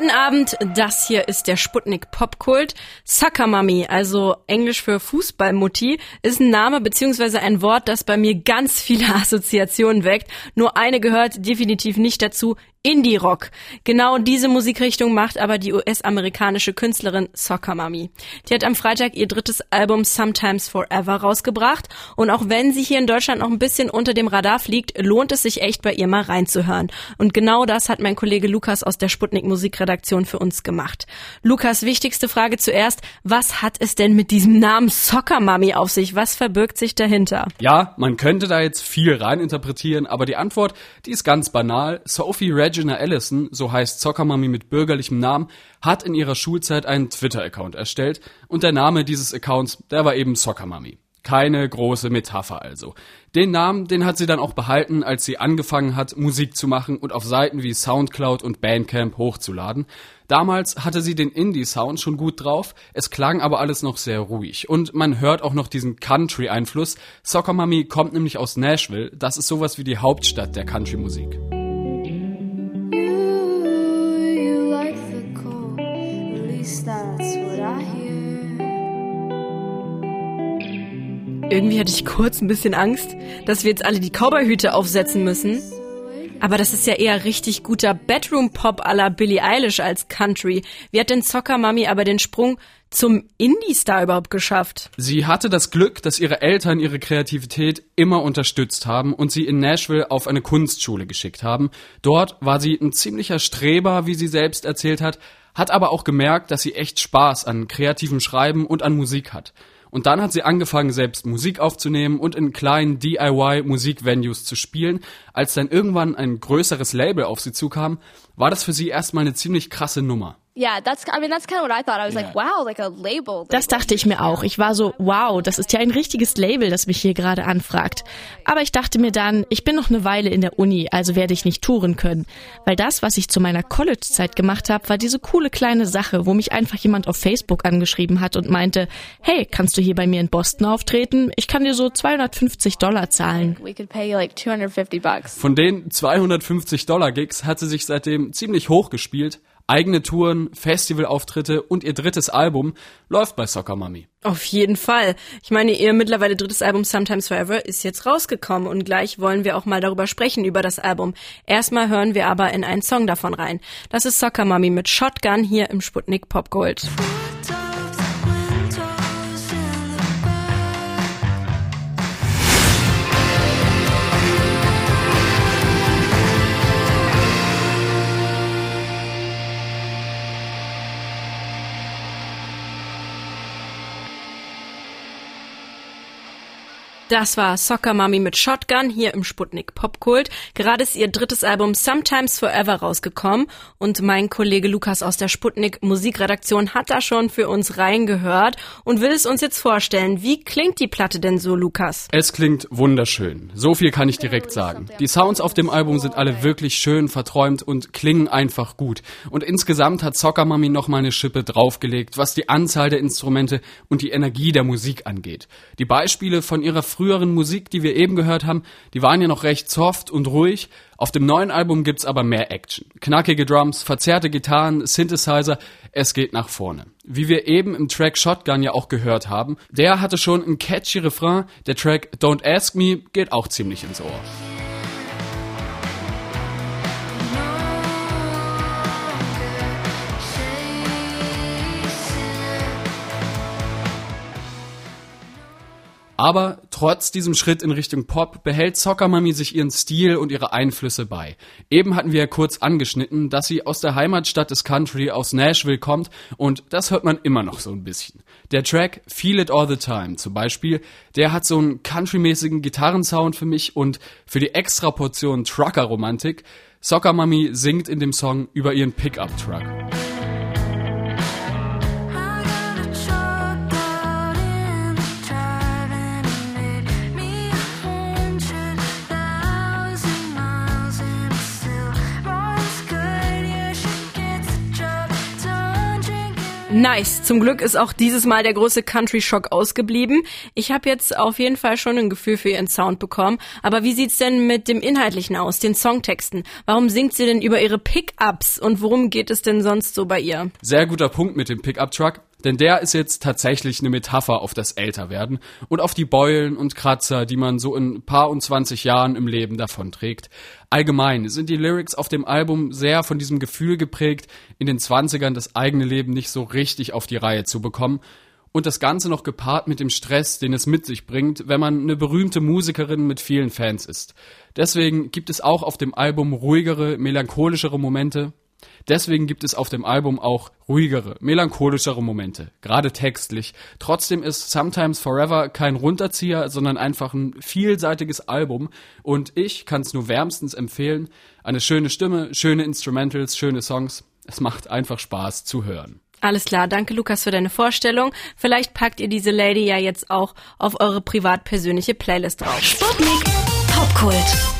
Guten Abend, das hier ist der Sputnik Popkult. Soccer Mummy, also Englisch für Fußballmutti, ist ein Name bzw. ein Wort, das bei mir ganz viele Assoziationen weckt. Nur eine gehört definitiv nicht dazu, Indie-Rock. Genau diese Musikrichtung macht aber die US-amerikanische Künstlerin Soccer Mummy. Die hat am Freitag ihr drittes Album Sometimes Forever rausgebracht und auch wenn sie hier in Deutschland noch ein bisschen unter dem Radar fliegt, lohnt es sich echt bei ihr mal reinzuhören. Und genau das hat mein Kollege Lukas aus der Sputnik Musikredaktion für uns gemacht. Lukas, wichtigste Frage zuerst, was hat es denn mit diesem Namen Soccer Mummy auf sich? Was verbirgt sich dahinter? Ja, man könnte da jetzt viel reininterpretieren, aber die Antwort, die ist ganz banal. Sophie Regina Allison, so heißt Zockermami mit bürgerlichem Namen, hat in ihrer Schulzeit einen Twitter-Account erstellt und der Name dieses Accounts, der war eben Zockermami. Keine große Metapher also. Den Namen, den hat sie dann auch behalten, als sie angefangen hat, Musik zu machen und auf Seiten wie Soundcloud und Bandcamp hochzuladen. Damals hatte sie den Indie-Sound schon gut drauf, es klang aber alles noch sehr ruhig. Und man hört auch noch diesen Country-Einfluss. Soccer Mummy kommt nämlich aus Nashville, das ist sowas wie die Hauptstadt der Country-Musik. Irgendwie hatte ich kurz ein bisschen Angst, dass wir jetzt alle die Cowboyhüte aufsetzen müssen. Aber das ist ja eher richtig guter Bedroom-Pop à la Billie Eilish als Country. Wie hat denn Soccer Mummy aber den Sprung zum Indie-Star überhaupt geschafft? Sie hatte das Glück, dass ihre Eltern ihre Kreativität immer unterstützt haben und sie in Nashville auf eine Kunstschule geschickt haben. Dort war sie ein ziemlicher Streber, wie sie selbst erzählt hat, hat aber auch gemerkt, dass sie echt Spaß an kreativem Schreiben und an Musik hat. Und dann hat sie angefangen, selbst Musik aufzunehmen und in kleinen DIY-Musikvenues zu spielen. Als dann irgendwann ein größeres Label auf sie zukam, war das für sie erstmal eine ziemlich krasse Nummer. Yeah, that's I mean that's kind of what I thought. I was yeah. like, wow, like a label. Das dachte ich mir auch. Ich war so, wow, das ist ja ein richtiges Label, das mich hier gerade anfragt. Aber ich dachte mir dann, ich bin noch eine Weile in der Uni, also werde ich nicht touren können, weil das, was ich zu meiner College-Zeit gemacht habe, war diese coole kleine Sache, wo mich einfach jemand auf Facebook angeschrieben hat und meinte, hey, kannst du hier bei mir in Boston auftreten? Ich kann dir so 250 Dollar zahlen. We could pay you like 250 bucks. Von den 250 Dollar Gigs hat sie sich seitdem ziemlich hoch gespielt eigene Touren, Festivalauftritte und ihr drittes Album läuft bei Soccer Mummy. Auf jeden Fall. Ich meine, ihr mittlerweile drittes Album Sometimes Forever ist jetzt rausgekommen und gleich wollen wir auch mal darüber sprechen, über das Album. Erstmal hören wir aber in einen Song davon rein. Das ist Soccer Mummy mit Shotgun hier im Sputnik Pop Gold. Das war Soccer Mummy mit Shotgun hier im Sputnik Popkult. Gerade ist ihr drittes Album Sometimes Forever rausgekommen und mein Kollege Lukas aus der Sputnik Musikredaktion hat da schon für uns reingehört und will es uns jetzt vorstellen. Wie klingt die Platte denn so, Lukas? Es klingt wunderschön. So viel kann ich direkt sagen. Die Sounds auf dem Album sind alle wirklich schön verträumt und klingen einfach gut. Und insgesamt hat Soccer Mummy noch mal eine Schippe draufgelegt, was die Anzahl der Instrumente und die Energie der Musik angeht. Die Beispiele von ihrer früheren Musik, die wir eben gehört haben, die waren ja noch recht soft und ruhig. Auf dem neuen Album gibt's aber mehr Action. Knackige Drums, verzerrte Gitarren, Synthesizer, es geht nach vorne. Wie wir eben im Track Shotgun ja auch gehört haben, der hatte schon ein catchy Refrain, der Track Don't Ask Me geht auch ziemlich ins Ohr. Aber trotz diesem Schritt in Richtung Pop behält Soccer Mummy sich ihren Stil und ihre Einflüsse bei. Eben hatten wir ja kurz angeschnitten, dass sie aus der Heimatstadt des Country, aus Nashville kommt und das hört man immer noch so ein bisschen. Der Track Feel It All the Time zum Beispiel, der hat so einen countrymäßigen Gitarrensound für mich und für die extra Portion Trucker-Romantik. Soccer Mummy singt in dem Song über ihren Pickup-Truck. Nice. Zum Glück ist auch dieses Mal der große Country-Schock ausgeblieben. Ich habe jetzt auf jeden Fall schon ein Gefühl für ihren Sound bekommen. Aber wie sieht's denn mit dem Inhaltlichen aus, den Songtexten? Warum singt sie denn über ihre Pickups und worum geht es denn sonst so bei ihr? Sehr guter Punkt mit dem Pickup-Truck. Denn der ist jetzt tatsächlich eine Metapher auf das Älterwerden und auf die Beulen und Kratzer, die man so in paar und zwanzig Jahren im Leben davonträgt. Allgemein sind die Lyrics auf dem Album sehr von diesem Gefühl geprägt, in den Zwanzigern das eigene Leben nicht so richtig auf die Reihe zu bekommen und das Ganze noch gepaart mit dem Stress, den es mit sich bringt, wenn man eine berühmte Musikerin mit vielen Fans ist. Deswegen gibt es auch auf dem Album ruhigere, melancholischere Momente, Deswegen gibt es auf dem Album auch ruhigere, melancholischere Momente, gerade textlich. Trotzdem ist Sometimes Forever kein Runterzieher, sondern einfach ein vielseitiges Album und ich kann es nur wärmstens empfehlen. Eine schöne Stimme, schöne Instrumentals, schöne Songs. Es macht einfach Spaß zu hören. Alles klar, danke Lukas für deine Vorstellung. Vielleicht packt ihr diese Lady ja jetzt auch auf eure privat persönliche Playlist drauf. Sputnik Popkult.